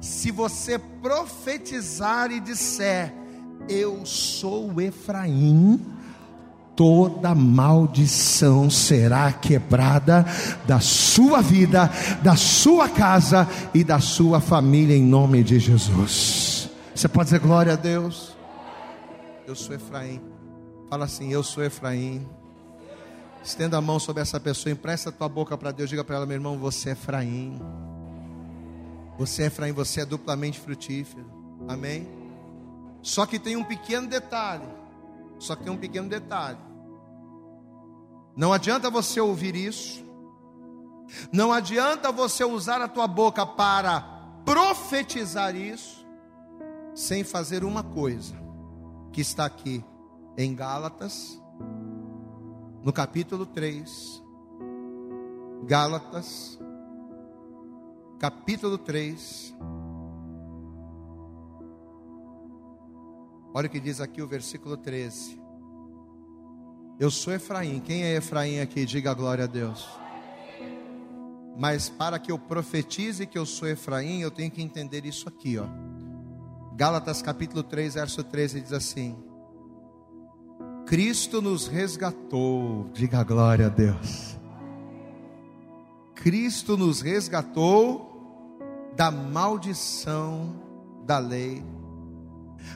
se você profetizar e disser, eu sou Efraim, toda maldição será quebrada da sua vida, da sua casa e da sua família, em nome de Jesus. Você pode dizer glória a Deus? Eu sou Efraim. Fala assim: Eu sou Efraim. Estenda a mão sobre essa pessoa, empresta a tua boca para Deus, diga para ela, meu irmão, você é Efraim. Você é Efraim, você é duplamente frutífero. Amém? Só que tem um pequeno detalhe. Só que tem um pequeno detalhe. Não adianta você ouvir isso. Não adianta você usar a tua boca para profetizar isso sem fazer uma coisa que está aqui em Gálatas no capítulo 3, Gálatas, capítulo 3. Olha o que diz aqui o versículo 13. Eu sou Efraim. Quem é Efraim aqui? Diga a glória a Deus. Mas para que eu profetize que eu sou Efraim, eu tenho que entender isso aqui, ó. Gálatas capítulo 3, verso 13 diz assim: Cristo nos resgatou, diga glória a Deus. Cristo nos resgatou da maldição da lei,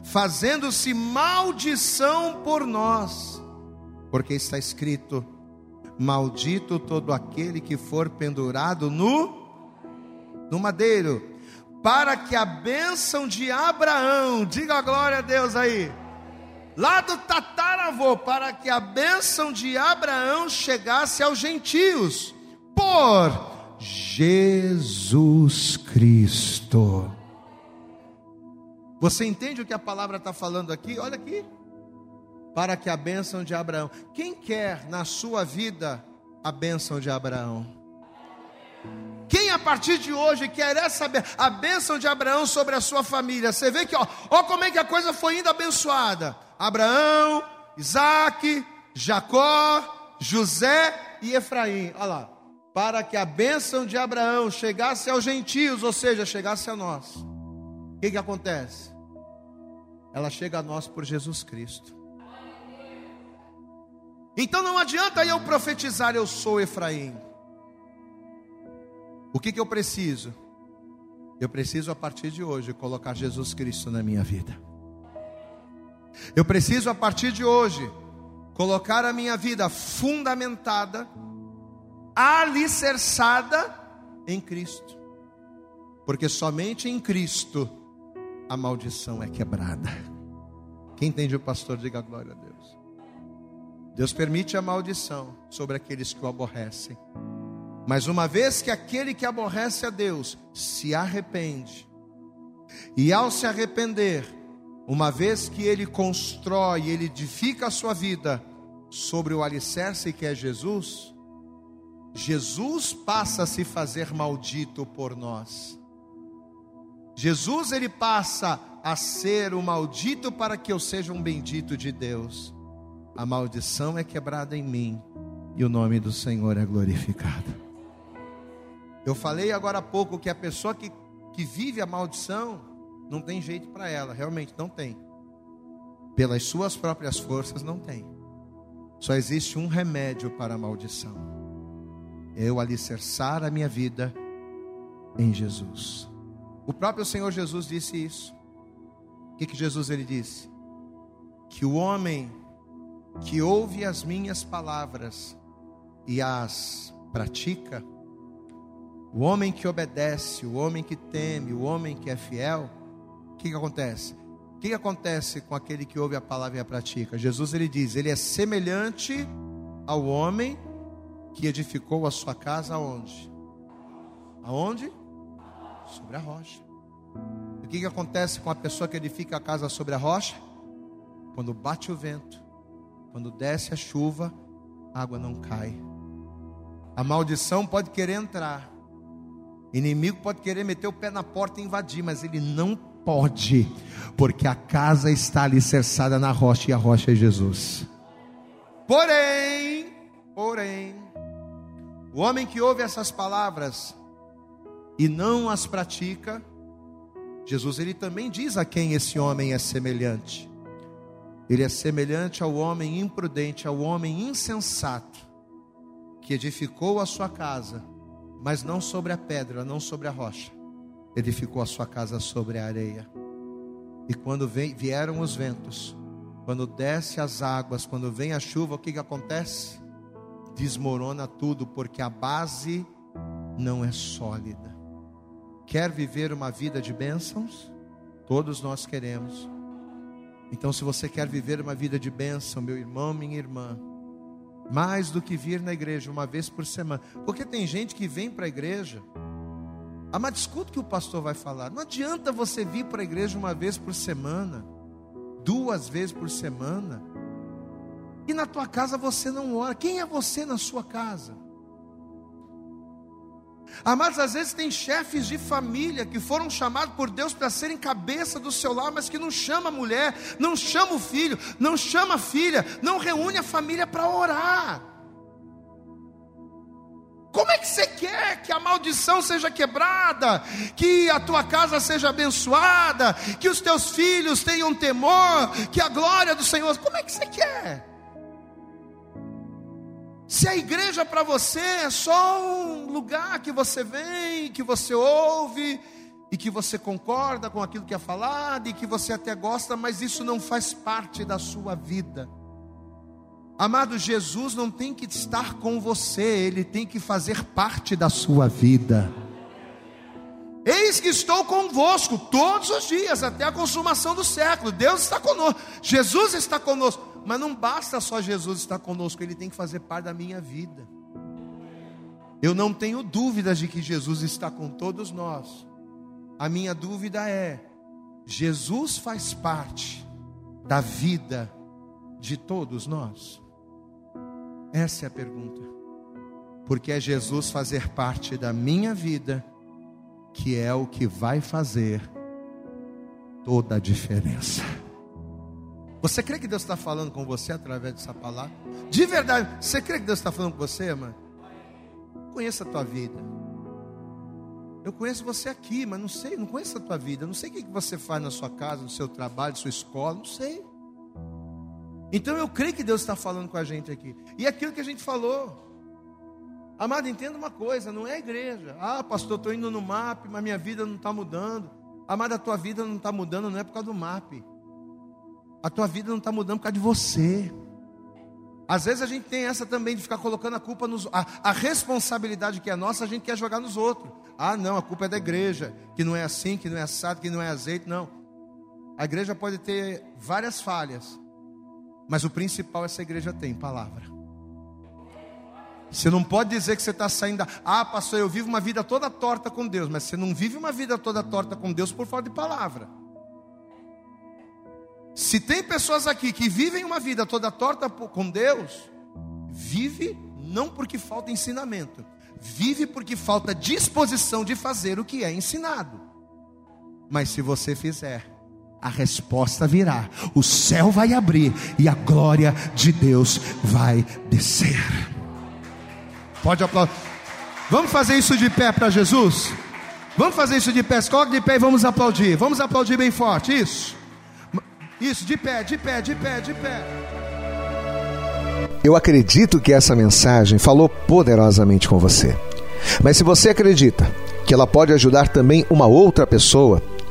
fazendo-se maldição por nós, porque está escrito: Maldito todo aquele que for pendurado no, no madeiro, para que a bênção de Abraão, diga glória a Deus aí, lá do para que a bênção de Abraão chegasse aos gentios, por Jesus Cristo. Você entende o que a palavra está falando aqui? Olha aqui. Para que a bênção de Abraão. Quem quer na sua vida a bênção de Abraão? Quem a partir de hoje quer essa a bênção de Abraão sobre a sua família? Você vê que, ó, ó como é que a coisa foi indo abençoada. Abraão, Isaac, Jacó, José e Efraim. Olha lá. Para que a bênção de Abraão chegasse aos gentios, ou seja, chegasse a nós. O que, que acontece? Ela chega a nós por Jesus Cristo. Então não adianta eu profetizar, eu sou Efraim. O que, que eu preciso? Eu preciso, a partir de hoje, colocar Jesus Cristo na minha vida. Eu preciso, a partir de hoje, colocar a minha vida fundamentada, alicerçada em Cristo, porque somente em Cristo a maldição é quebrada. Quem entende o pastor, diga glória a Deus. Deus permite a maldição sobre aqueles que o aborrecem, mas uma vez que aquele que aborrece a Deus se arrepende, e ao se arrepender, uma vez que ele constrói, ele edifica a sua vida sobre o alicerce que é Jesus, Jesus passa a se fazer maldito por nós. Jesus ele passa a ser o maldito para que eu seja um bendito de Deus. A maldição é quebrada em mim e o nome do Senhor é glorificado. Eu falei agora há pouco que a pessoa que, que vive a maldição, não tem jeito para ela, realmente não tem. Pelas suas próprias forças, não tem. Só existe um remédio para a maldição: eu alicerçar a minha vida em Jesus. O próprio Senhor Jesus disse isso. O que, que Jesus ele disse? Que o homem que ouve as minhas palavras e as pratica, o homem que obedece, o homem que teme, o homem que é fiel, que, que acontece? O que, que acontece com aquele que ouve a palavra e a pratica? Jesus ele diz, ele é semelhante ao homem que edificou a sua casa aonde? Aonde? Sobre a rocha. O que, que acontece com a pessoa que edifica a casa sobre a rocha? Quando bate o vento, quando desce a chuva, a água não cai. A maldição pode querer entrar. Inimigo pode querer meter o pé na porta e invadir, mas ele não pode, porque a casa está alicerçada na rocha e a rocha é Jesus. Porém, porém, o homem que ouve essas palavras e não as pratica, Jesus ele também diz a quem esse homem é semelhante. Ele é semelhante ao homem imprudente, ao homem insensato, que edificou a sua casa, mas não sobre a pedra, não sobre a rocha. Edificou a sua casa sobre a areia. E quando vem, vieram os ventos, quando desce as águas, quando vem a chuva, o que, que acontece? Desmorona tudo, porque a base não é sólida. Quer viver uma vida de bênçãos? Todos nós queremos. Então, se você quer viver uma vida de bênção, meu irmão, minha irmã, mais do que vir na igreja uma vez por semana, porque tem gente que vem para a igreja, ah, mas escuta o que o pastor vai falar. Não adianta você vir para a igreja uma vez por semana, duas vezes por semana, e na tua casa você não ora. Quem é você na sua casa? Amados, às vezes tem chefes de família que foram chamados por Deus para serem cabeça do seu lar, mas que não chama a mulher, não chama o filho, não chama a filha, não reúne a família para orar. Como é que você quer que a maldição seja quebrada, que a tua casa seja abençoada, que os teus filhos tenham temor, que a glória do Senhor, como é que você quer? Se a igreja para você é só um lugar que você vem, que você ouve e que você concorda com aquilo que é falado e que você até gosta, mas isso não faz parte da sua vida. Amado, Jesus não tem que estar com você, ele tem que fazer parte da sua vida. Eis que estou convosco todos os dias, até a consumação do século. Deus está conosco, Jesus está conosco. Mas não basta só Jesus estar conosco, ele tem que fazer parte da minha vida. Eu não tenho dúvidas de que Jesus está com todos nós. A minha dúvida é: Jesus faz parte da vida de todos nós? Essa é a pergunta. Porque é Jesus fazer parte da minha vida que é o que vai fazer toda a diferença. Você crê que Deus está falando com você através dessa palavra? De verdade, você crê que Deus está falando com você, irmã? Conheça a tua vida. Eu conheço você aqui, mas não sei, não conheço a tua vida. Não sei o que você faz na sua casa, no seu trabalho, na sua escola, não sei. Então eu creio que Deus está falando com a gente aqui. E aquilo que a gente falou. Amado, entenda uma coisa, não é igreja. Ah, pastor, estou indo no MAP, mas minha vida não está mudando. Amado, a tua vida não está mudando, não é por causa do MAP. A tua vida não está mudando por causa de você. Às vezes a gente tem essa também de ficar colocando a culpa nos. A, a, responsabilidade que é nossa, a gente quer jogar nos outros. Ah, não, a culpa é da igreja, que não é assim, que não é assado, que não é azeite. Não. A igreja pode ter várias falhas, mas o principal essa igreja tem palavra. Você não pode dizer que você está saindo. Ah, pastor, eu vivo uma vida toda torta com Deus, mas você não vive uma vida toda torta com Deus por falta de palavra. Se tem pessoas aqui que vivem uma vida toda torta com Deus, vive não porque falta ensinamento, vive porque falta disposição de fazer o que é ensinado. Mas se você fizer, a resposta virá, o céu vai abrir e a glória de Deus vai descer. Pode aplaudir. Vamos fazer isso de pé para Jesus? Vamos fazer isso de pé, coloque de pé e vamos aplaudir. Vamos aplaudir bem forte, isso. Isso, de pé, de pé, de pé, de pé. Eu acredito que essa mensagem falou poderosamente com você. Mas se você acredita que ela pode ajudar também uma outra pessoa